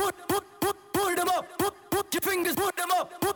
put, put, put, put them up, put, put your fingers, put them up, put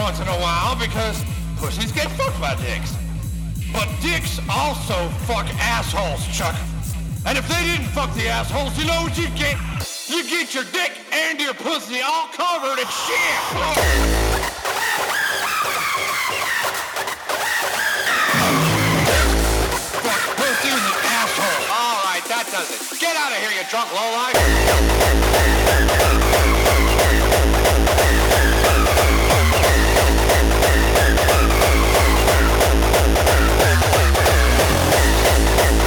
once in a while because pussies get fucked by dicks. But dicks also fuck assholes, Chuck. And if they didn't fuck the assholes, you know what you get? You get your dick and your pussy all covered in shit. fuck pussy and asshole. All right, that does it. Get out of here, you drunk lowlife.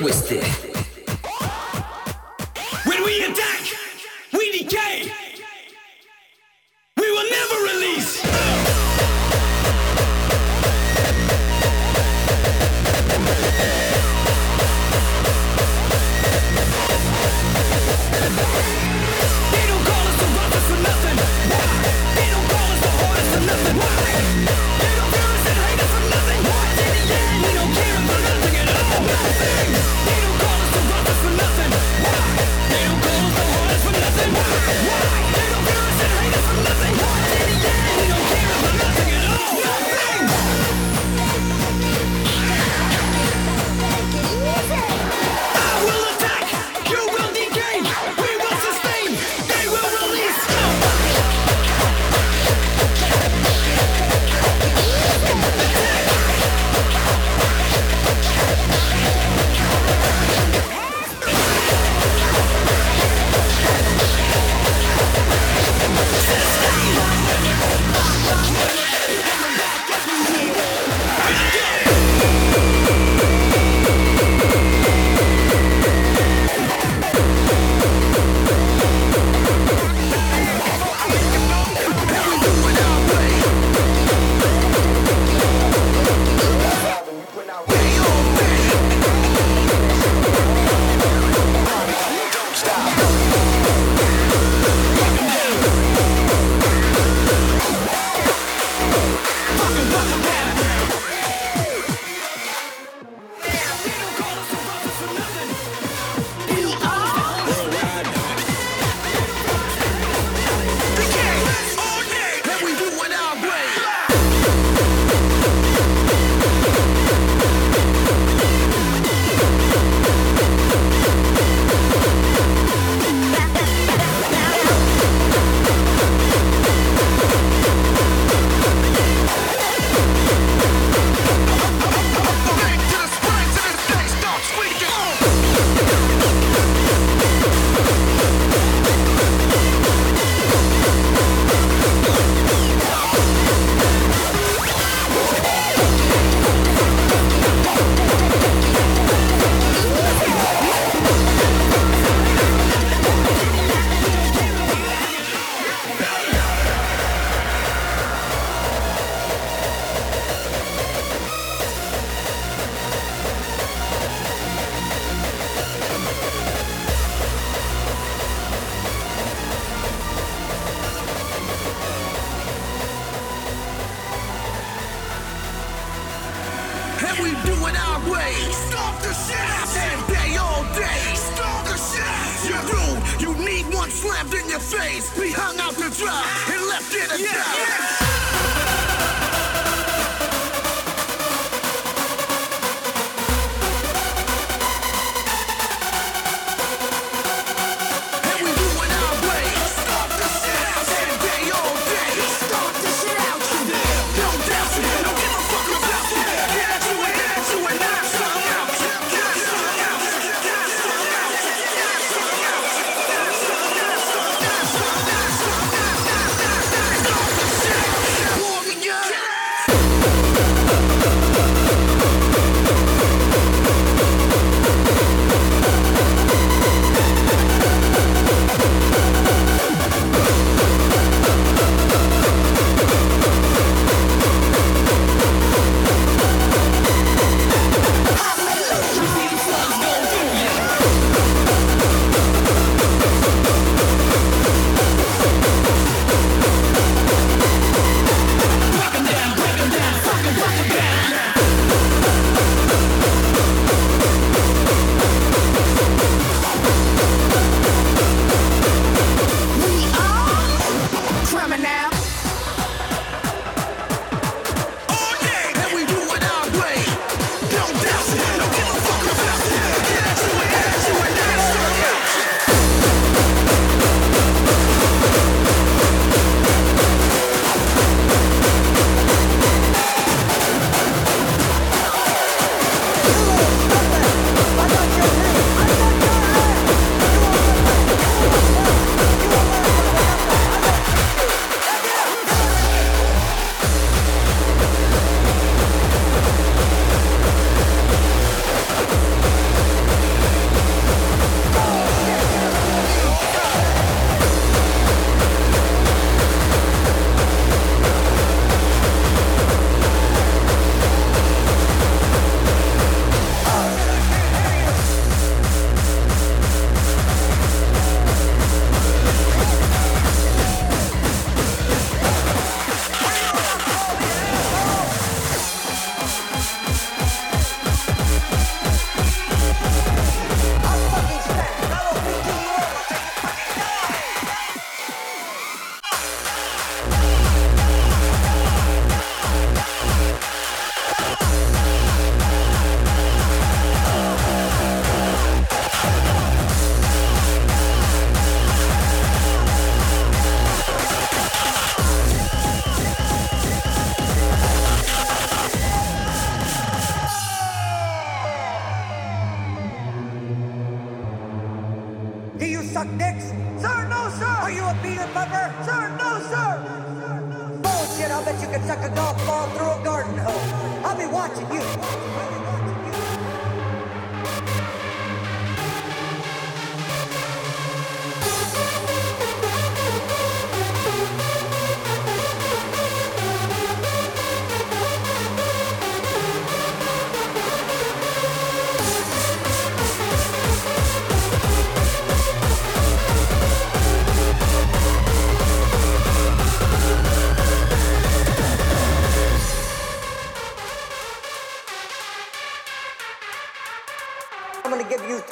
twisted.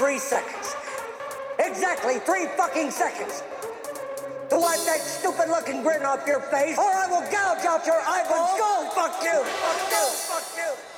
three seconds. Exactly three fucking seconds. To wipe that stupid looking grin off your face, or I will gouge out your eyeballs. Go fuck you! Fuck you! Fuck you!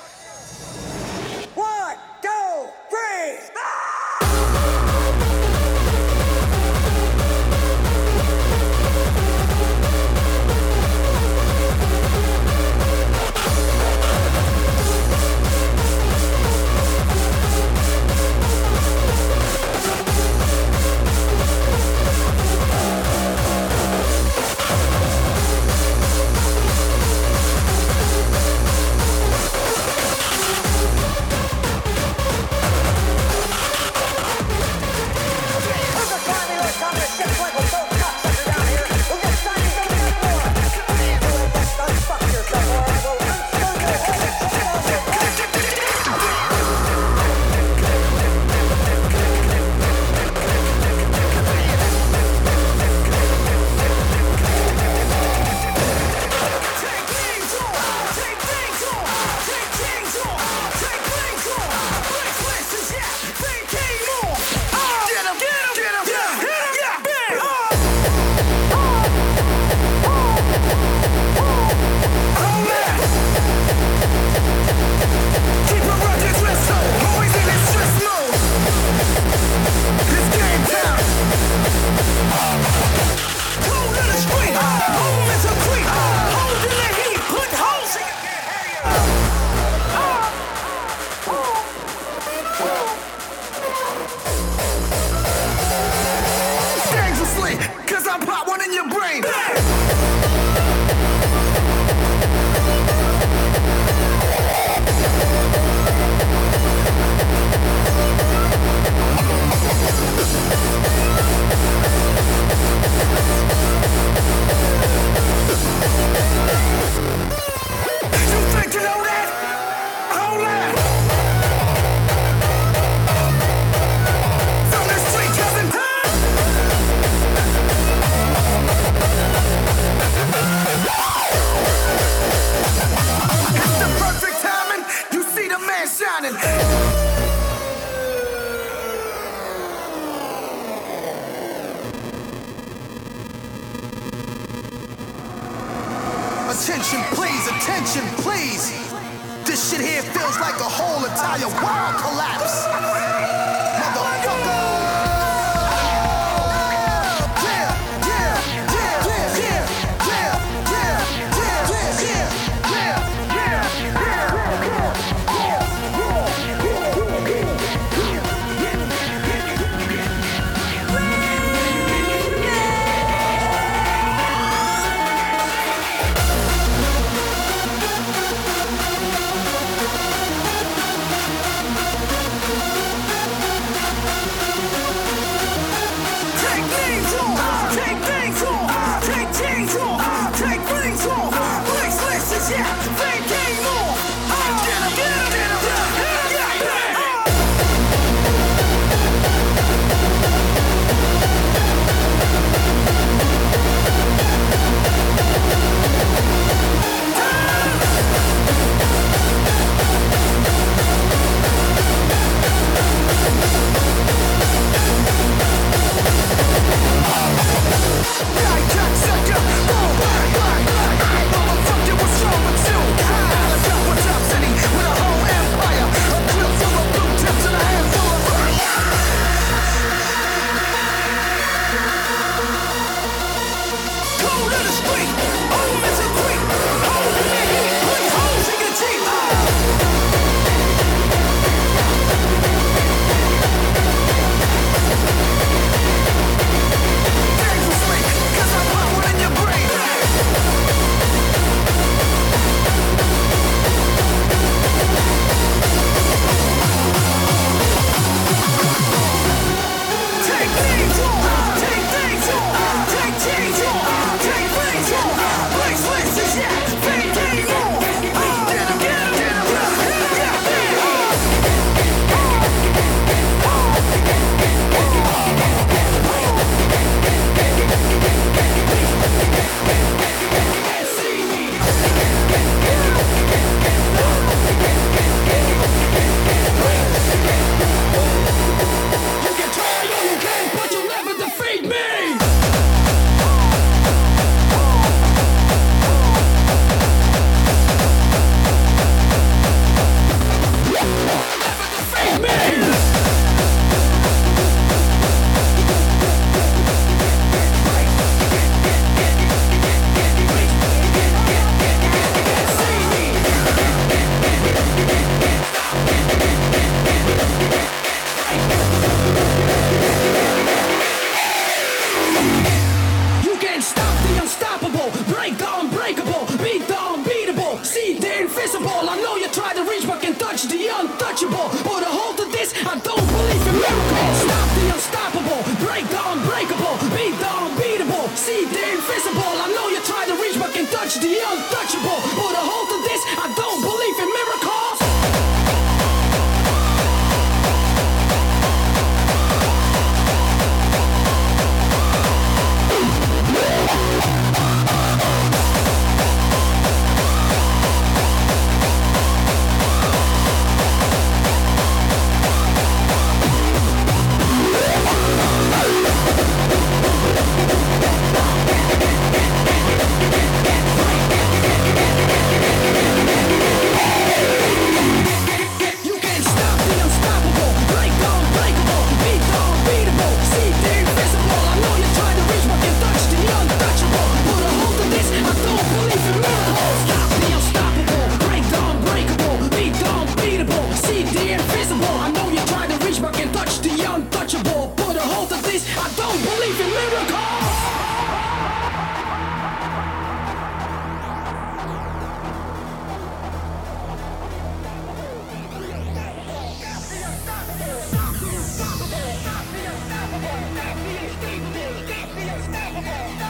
unstoppable. I feel unstoppable. I feel.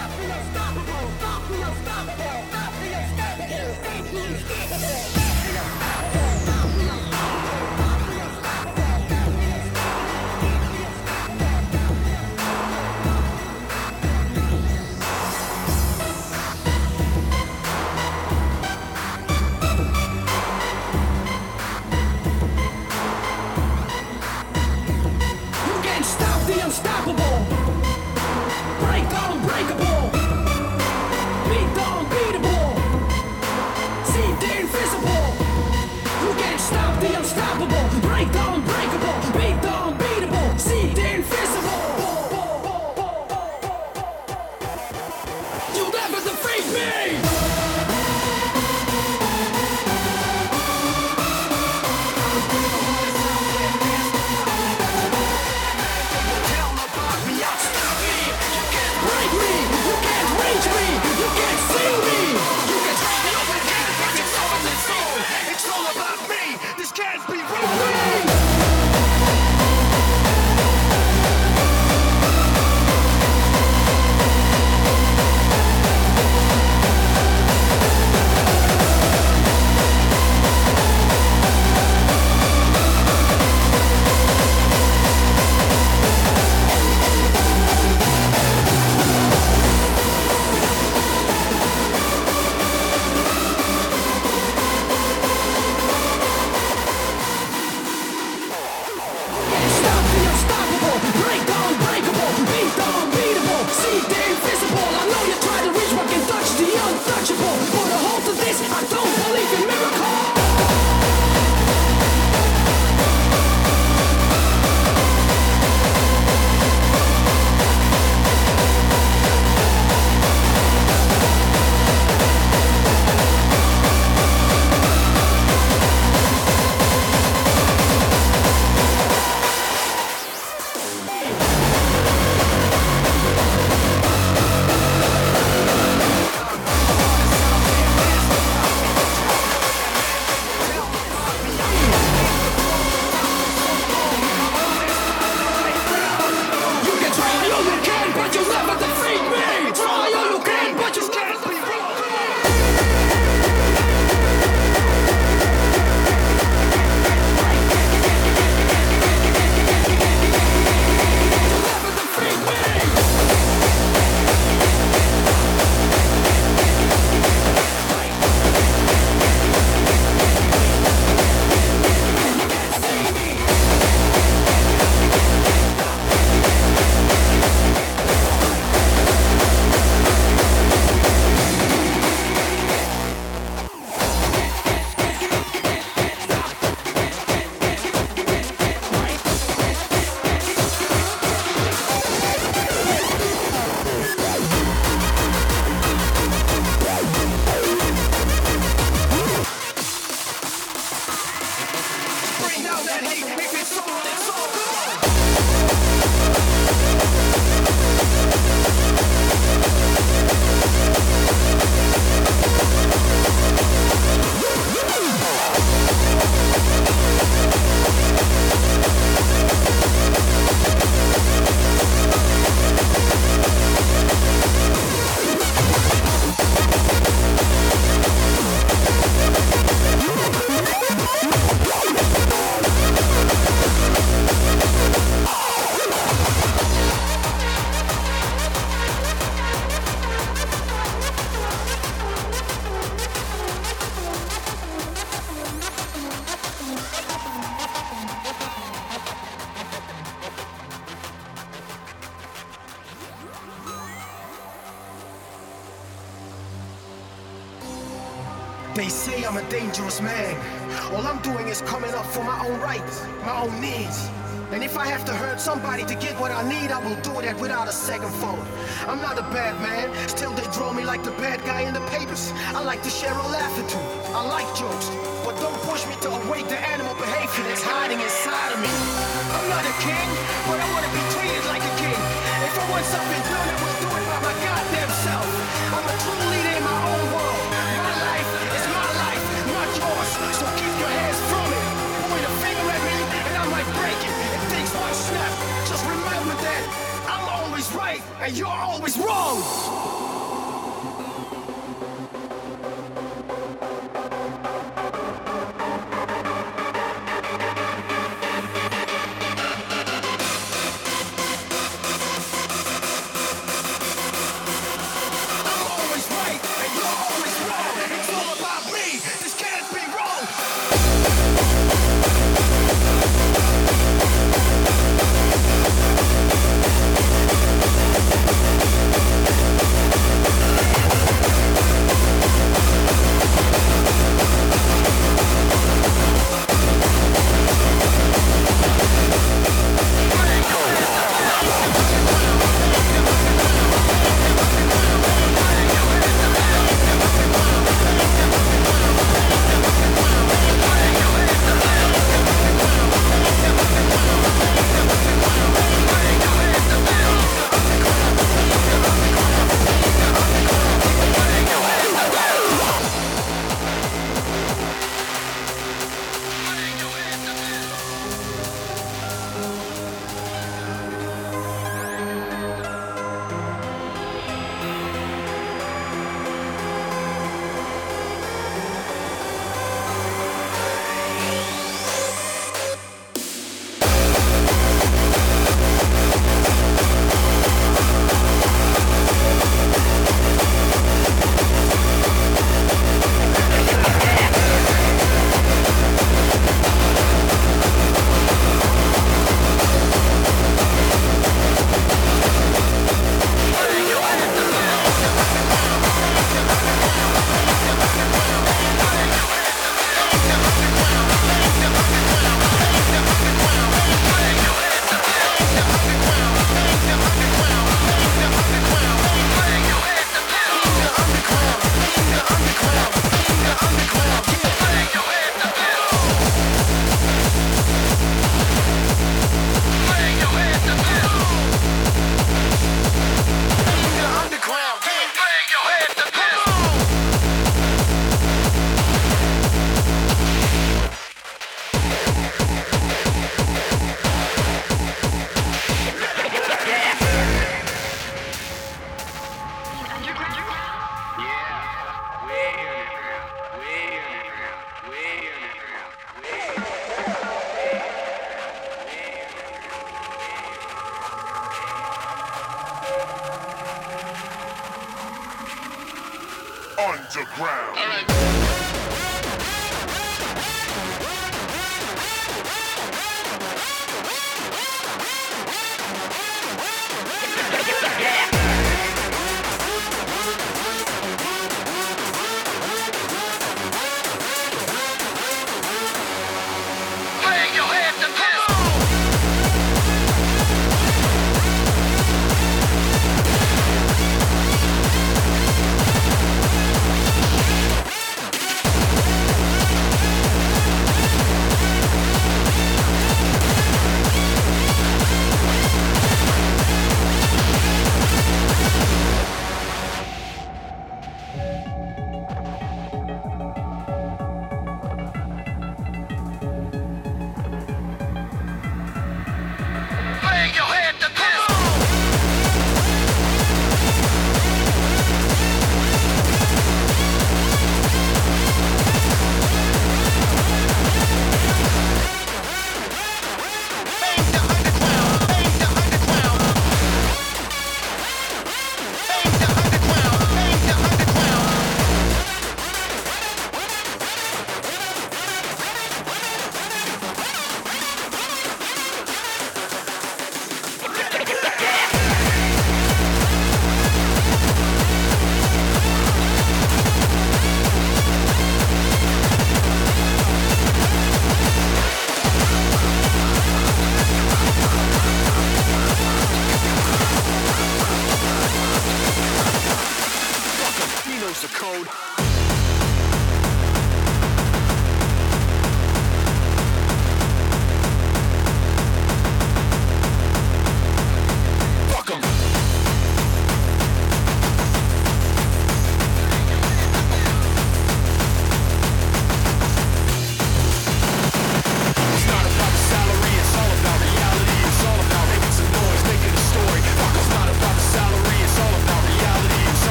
Down that hate,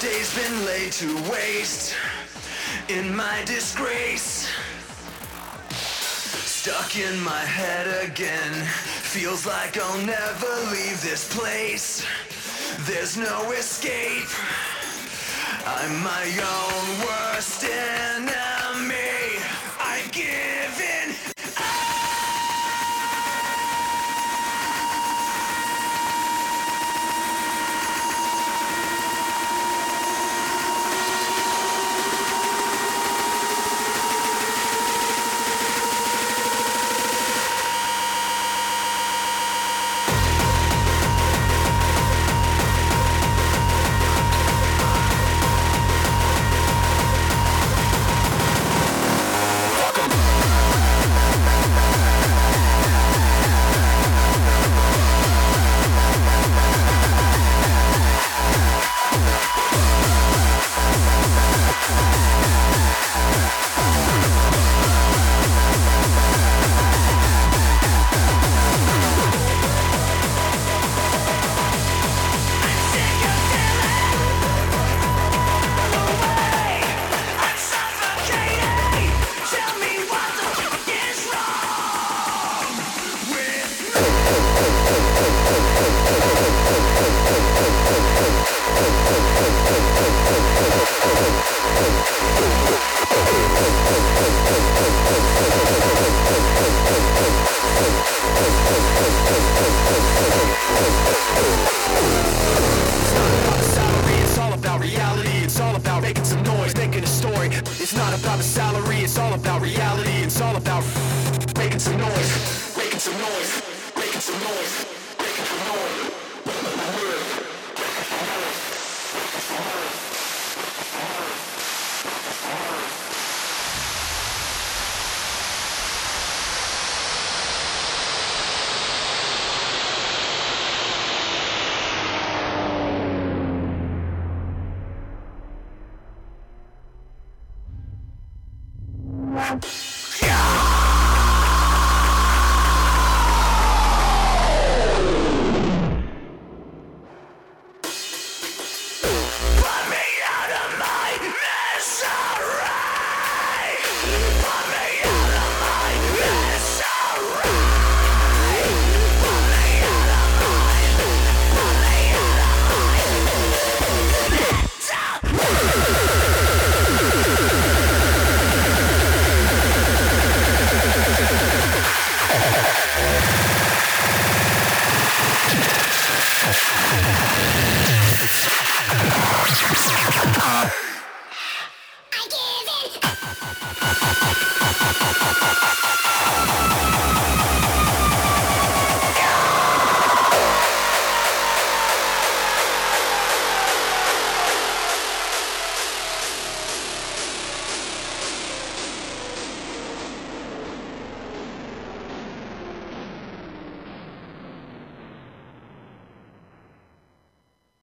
Days been laid to waste in my disgrace. Stuck in my head again, feels like I'll never leave this place. There's no escape. I'm my own worst enemy. It's not about the salary, it's all about reality. It's all about making some noise, making some noise, making some noise, making some noise.